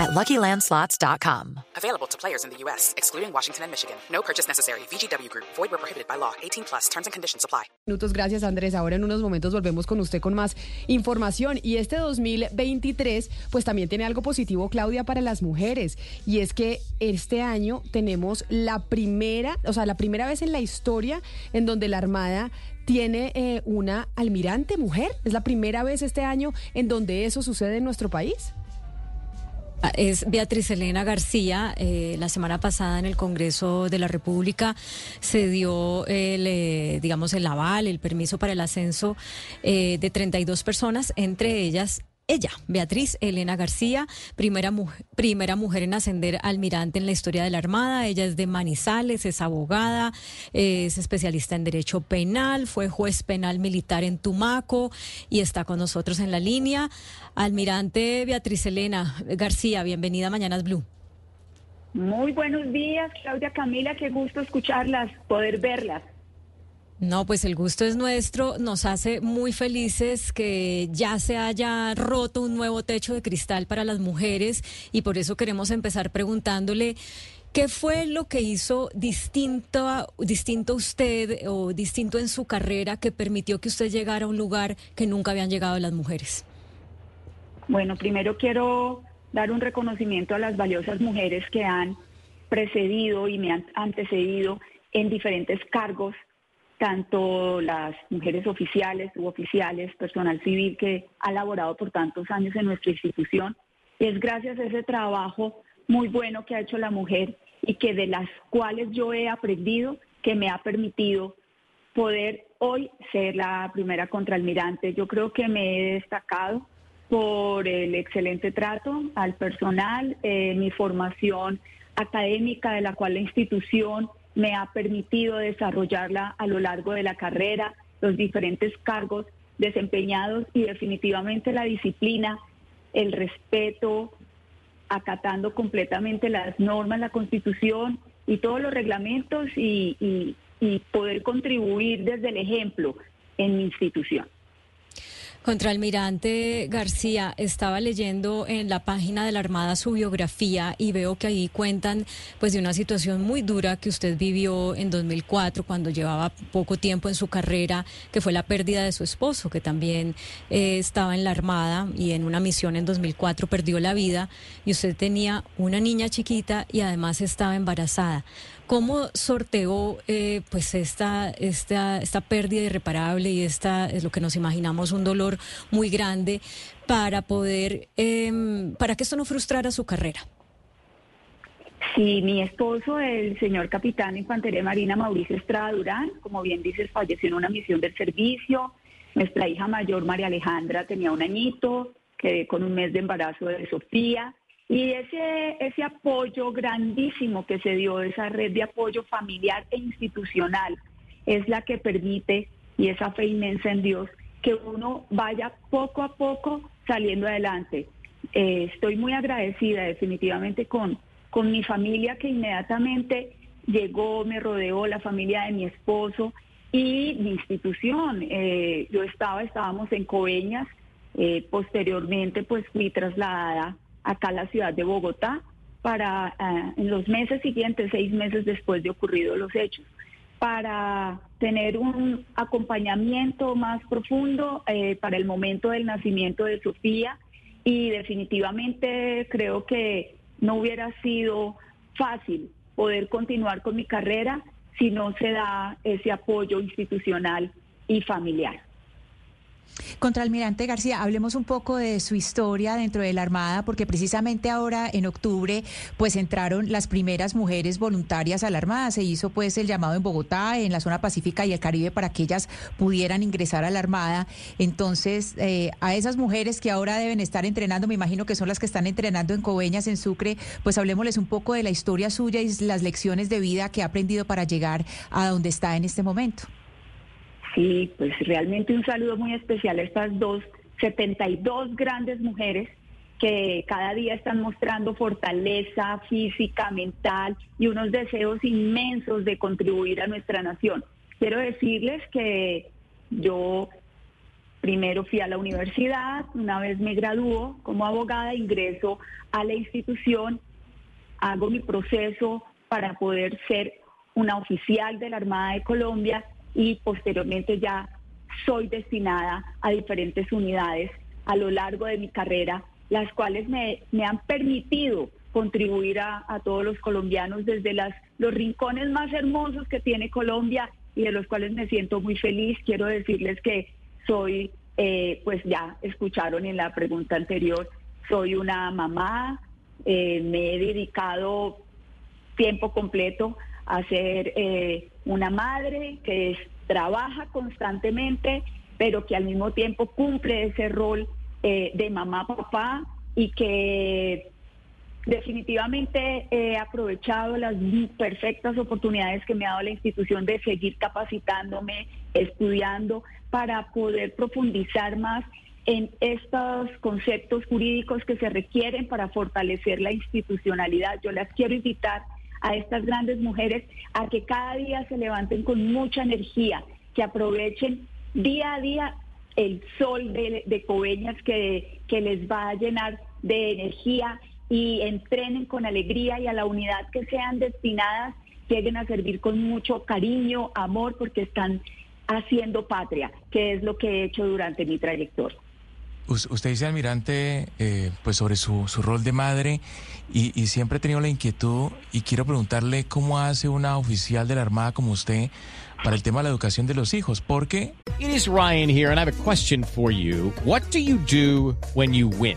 at LuckyLandSlots.com. Available to players in the U.S., excluding Washington and Michigan. No purchase necessary. VGW Group. Void where prohibited by law. 18 plus. Terms and conditions apply. Minutos, gracias Andrés. Ahora en unos momentos volvemos con usted con más información. Y este 2023, pues también tiene algo positivo, Claudia, para las mujeres. Y es que este año tenemos la primera, o sea, la primera vez en la historia en donde la Armada tiene eh, una almirante mujer. Es la primera vez este año en donde eso sucede en nuestro país. Ah, es Beatriz Elena García. Eh, la semana pasada en el Congreso de la República se dio el, eh, digamos, el aval, el permiso para el ascenso eh, de 32 personas, entre ellas ella, Beatriz Elena García, primera, primera mujer en ascender almirante en la historia de la Armada. Ella es de Manizales, es abogada, es especialista en Derecho Penal, fue juez penal militar en Tumaco y está con nosotros en la línea. Almirante Beatriz Elena García, bienvenida a Mañanas Blue. Muy buenos días, Claudia Camila, qué gusto escucharlas, poder verlas. No, pues el gusto es nuestro. Nos hace muy felices que ya se haya roto un nuevo techo de cristal para las mujeres y por eso queremos empezar preguntándole qué fue lo que hizo distinto distinto usted o distinto en su carrera que permitió que usted llegara a un lugar que nunca habían llegado las mujeres. Bueno, primero quiero dar un reconocimiento a las valiosas mujeres que han precedido y me han antecedido en diferentes cargos tanto las mujeres oficiales, suboficiales, personal civil que ha laborado por tantos años en nuestra institución. Es gracias a ese trabajo muy bueno que ha hecho la mujer y que de las cuales yo he aprendido que me ha permitido poder hoy ser la primera contraalmirante. Yo creo que me he destacado por el excelente trato al personal, eh, mi formación académica de la cual la institución me ha permitido desarrollarla a lo largo de la carrera, los diferentes cargos desempeñados y definitivamente la disciplina, el respeto, acatando completamente las normas, la constitución y todos los reglamentos y, y poder contribuir desde el ejemplo en mi institución. Contraalmirante García, estaba leyendo en la página de la Armada su biografía y veo que ahí cuentan pues de una situación muy dura que usted vivió en 2004 cuando llevaba poco tiempo en su carrera, que fue la pérdida de su esposo, que también eh, estaba en la Armada y en una misión en 2004 perdió la vida y usted tenía una niña chiquita y además estaba embarazada. ¿Cómo sorteó eh, pues esta, esta, esta pérdida irreparable y esta es lo que nos imaginamos un dolor muy grande para poder, em, para que esto no frustrara su carrera? Sí, mi esposo, el señor capitán Infantería Marina Mauricio Estrada Durán, como bien dices, falleció en una misión del servicio. Nuestra hija mayor, María Alejandra, tenía un añito, quedé con un mes de embarazo de Sofía. Y ese, ese apoyo grandísimo que se dio, esa red de apoyo familiar e institucional, es la que permite, y esa fe inmensa en Dios, que uno vaya poco a poco saliendo adelante. Eh, estoy muy agradecida definitivamente con, con mi familia que inmediatamente llegó, me rodeó, la familia de mi esposo y mi institución. Eh, yo estaba, estábamos en Coveñas, eh, posteriormente pues fui trasladada acá a la ciudad de Bogotá para en los meses siguientes, seis meses después de ocurridos los hechos, para tener un acompañamiento más profundo eh, para el momento del nacimiento de Sofía y definitivamente creo que no hubiera sido fácil poder continuar con mi carrera si no se da ese apoyo institucional y familiar. Contraalmirante García, hablemos un poco de su historia dentro de la Armada, porque precisamente ahora en octubre pues entraron las primeras mujeres voluntarias a la Armada. Se hizo pues el llamado en Bogotá, en la zona Pacífica y el Caribe para que ellas pudieran ingresar a la Armada. Entonces, eh, a esas mujeres que ahora deben estar entrenando, me imagino que son las que están entrenando en Coveñas, en Sucre, pues hablemosles un poco de la historia suya y las lecciones de vida que ha aprendido para llegar a donde está en este momento. Sí, pues realmente un saludo muy especial a estas dos, 72 grandes mujeres que cada día están mostrando fortaleza física, mental y unos deseos inmensos de contribuir a nuestra nación. Quiero decirles que yo primero fui a la universidad, una vez me graduó como abogada, ingreso a la institución, hago mi proceso para poder ser una oficial de la Armada de Colombia y posteriormente ya soy destinada a diferentes unidades a lo largo de mi carrera, las cuales me, han permitido contribuir a, todos los colombianos desde las, los rincones más hermosos que tiene Colombia y de los cuales me siento muy feliz. Quiero decirles que soy, eh, pues ya escucharon en la pregunta anterior, soy una mamá, eh, me he dedicado tiempo completo a ser eh, una madre que trabaja constantemente, pero que al mismo tiempo cumple ese rol eh, de mamá, papá y que definitivamente he aprovechado las perfectas oportunidades que me ha dado la institución de seguir capacitándome, estudiando, para poder profundizar más en estos conceptos jurídicos que se requieren para fortalecer la institucionalidad. Yo las quiero invitar a estas grandes mujeres a que cada día se levanten con mucha energía, que aprovechen día a día el sol de, de Coveñas que, que les va a llenar de energía y entrenen con alegría y a la unidad que sean destinadas lleguen a servir con mucho cariño, amor, porque están haciendo patria, que es lo que he hecho durante mi trayectoria. Usted dice, almirante, eh, pues sobre su, su, rol de madre y, y, siempre he tenido la inquietud y quiero preguntarle cómo hace una oficial de la Armada como usted para el tema de la educación de los hijos, porque... It is Ryan here and I have a question for you. What do you do when you win?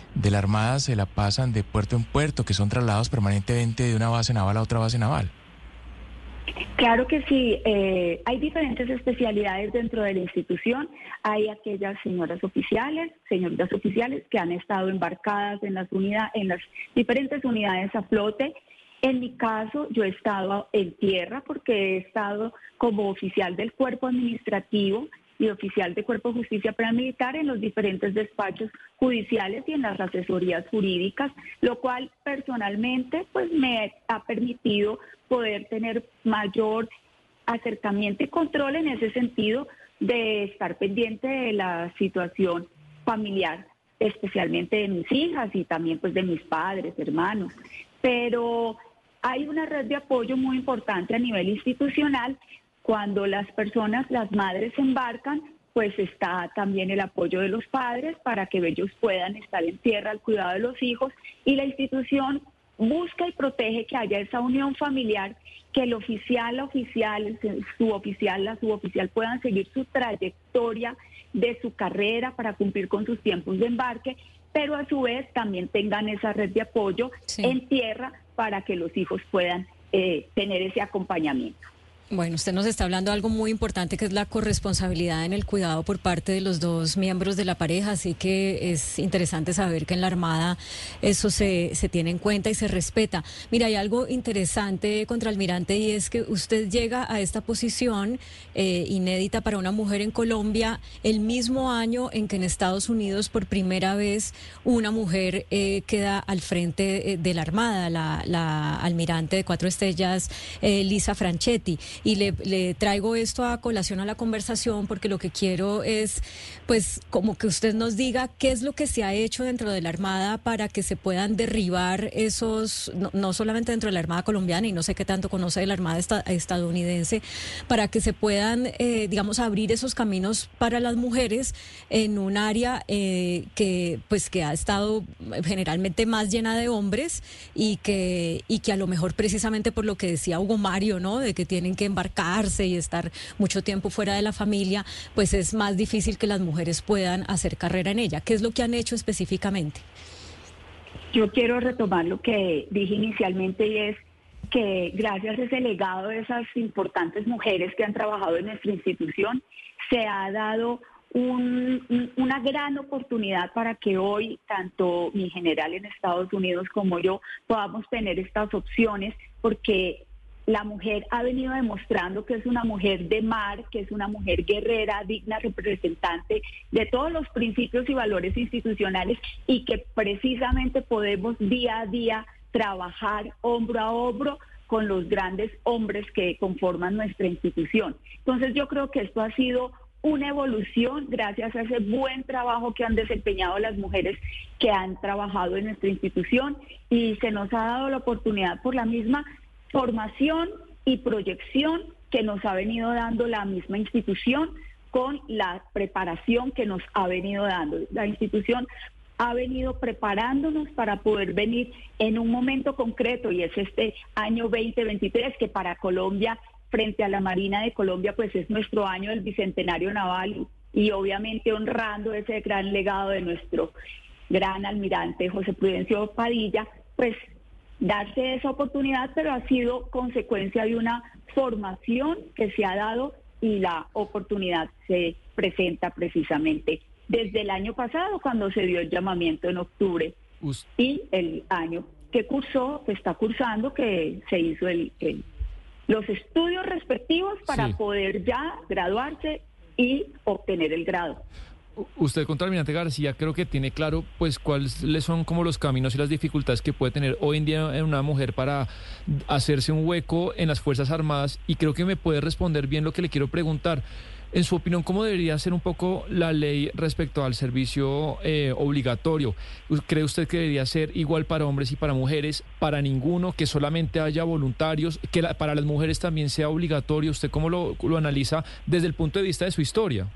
de la Armada se la pasan de puerto en puerto, que son trasladados permanentemente de una base naval a otra base naval. Claro que sí, eh, hay diferentes especialidades dentro de la institución. Hay aquellas señoras oficiales, señoritas oficiales que han estado embarcadas en las unidades, en las diferentes unidades a flote. En mi caso, yo he estado en tierra porque he estado como oficial del cuerpo administrativo y oficial de Cuerpo de Justicia Paramilitar en los diferentes despachos judiciales y en las asesorías jurídicas, lo cual personalmente pues me ha permitido poder tener mayor acercamiento y control en ese sentido de estar pendiente de la situación familiar, especialmente de mis hijas y también pues de mis padres, hermanos. Pero hay una red de apoyo muy importante a nivel institucional cuando las personas, las madres embarcan, pues está también el apoyo de los padres para que ellos puedan estar en tierra al cuidado de los hijos y la institución busca y protege que haya esa unión familiar, que el oficial, la oficial, su oficial, la suboficial puedan seguir su trayectoria de su carrera para cumplir con sus tiempos de embarque, pero a su vez también tengan esa red de apoyo en tierra para que los hijos puedan eh, tener ese acompañamiento. Bueno, usted nos está hablando de algo muy importante que es la corresponsabilidad en el cuidado por parte de los dos miembros de la pareja, así que es interesante saber que en la Armada eso se, se tiene en cuenta y se respeta. Mira, hay algo interesante contra Almirante y es que usted llega a esta posición eh, inédita para una mujer en Colombia el mismo año en que en Estados Unidos por primera vez una mujer eh, queda al frente eh, de la Armada, la, la almirante de cuatro estrellas, Lisa Franchetti y le, traigo esto a colación a la conversación porque lo que quiero es, pues, como que usted nos diga qué es lo que se ha hecho dentro de la Armada para que se puedan derribar esos, no, solamente dentro de la Armada colombiana y no sé qué tanto conoce de la Armada estadounidense, para que se puedan, eh, digamos, abrir esos caminos para las mujeres en un área eh, que, pues, que ha estado generalmente más llena de hombres y que, y que a lo mejor precisamente por lo que decía Hugo Mario, ¿no? De que tienen que embarcarse y estar mucho tiempo fuera de la familia, pues es más difícil que las mujeres puedan hacer carrera en ella. ¿Qué es lo que han hecho específicamente? Yo quiero retomar lo que dije inicialmente y es que gracias a ese legado de esas importantes mujeres que han trabajado en nuestra institución, se ha dado una gran oportunidad para que hoy tanto mi general en Estados Unidos como yo podamos tener estas opciones porque la mujer ha venido demostrando que es una mujer de mar, que es una mujer guerrera, digna representante de todos los principios y valores institucionales y que precisamente podemos día a día trabajar hombro a hombro con los grandes hombres que conforman nuestra institución. Entonces yo creo que esto ha sido una evolución gracias a ese buen trabajo que han desempeñado las mujeres que han trabajado en nuestra institución y se nos ha dado la oportunidad por la misma formación y proyección que nos ha venido dando la misma institución con la preparación que nos ha venido dando. La institución ha venido preparándonos para poder venir en un momento concreto y es este año 2023 que para Colombia frente a la Marina de Colombia, pues es nuestro año del Bicentenario Naval y, obviamente honrando ese gran legado de nuestro gran almirante José Prudencio Padilla, pues darse esa oportunidad, pero ha sido consecuencia de una formación que se ha dado y la oportunidad se presenta precisamente desde el año pasado, cuando se dio el llamamiento en octubre, y el año que cursó, que está cursando, que se hizo el, el los estudios respectivos para poder ya graduarse y obtener el grado. Usted, contraalmirante García, creo que tiene claro pues cuáles son como los caminos y las dificultades que puede tener hoy en día una mujer para hacerse un hueco en las Fuerzas Armadas y creo que me puede responder bien lo que le quiero preguntar. En su opinión, ¿cómo debería ser un poco la ley respecto al servicio eh, obligatorio? ¿Cree usted que debería ser igual para hombres y para mujeres? ¿Para ninguno? ¿Que solamente haya voluntarios? ¿Que para las mujeres también sea obligatorio? ¿Usted cómo lo analiza desde el punto de vista de su historia?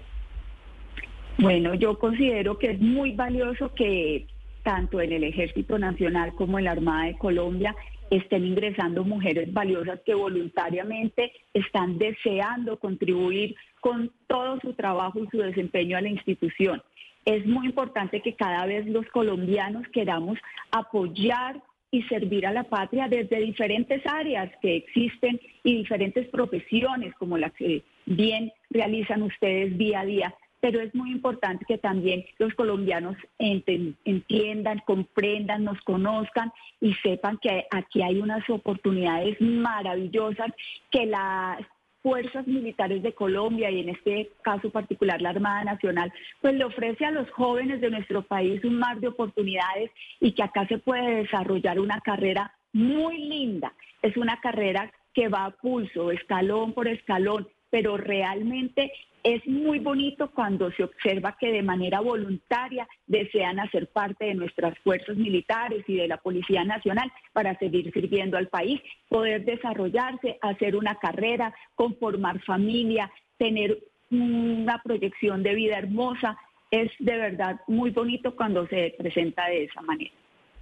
Bueno, yo considero que es muy valioso que tanto en el Ejército Nacional como en la Armada de Colombia estén ingresando mujeres valiosas que voluntariamente están deseando contribuir con todo su trabajo y su desempeño a la institución. Es muy importante que cada vez los colombianos queramos apoyar y servir a la patria desde diferentes áreas que existen y diferentes profesiones como las que bien realizan ustedes día a día pero es muy importante que también los colombianos entiendan, comprendan, nos conozcan y sepan que aquí hay unas oportunidades maravillosas que las fuerzas militares de Colombia y en este caso particular la Armada Nacional, pues le ofrece a los jóvenes de nuestro país un mar de oportunidades y que acá se puede desarrollar una carrera muy linda. Es una carrera que va a pulso, escalón por escalón, pero realmente es muy bonito cuando se observa que de manera voluntaria desean hacer parte de nuestras fuerzas militares y de la Policía Nacional para seguir sirviendo al país, poder desarrollarse, hacer una carrera, conformar familia, tener una proyección de vida hermosa. Es de verdad muy bonito cuando se presenta de esa manera.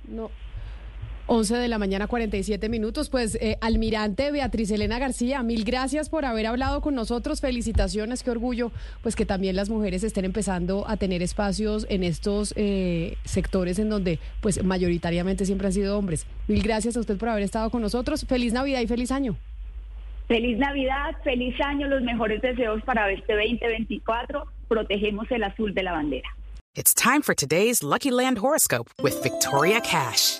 No, 11 de la mañana, 47 minutos. Pues, eh, almirante Beatriz Elena García, mil gracias por haber hablado con nosotros. Felicitaciones, qué orgullo, pues que también las mujeres estén empezando a tener espacios en estos eh, sectores en donde, pues, mayoritariamente siempre han sido hombres. Mil gracias a usted por haber estado con nosotros. Feliz Navidad y feliz año. Feliz Navidad, feliz año, los mejores deseos para este 2024. Protegemos el azul de la bandera. It's time for today's Lucky Land horoscope with Victoria Cash.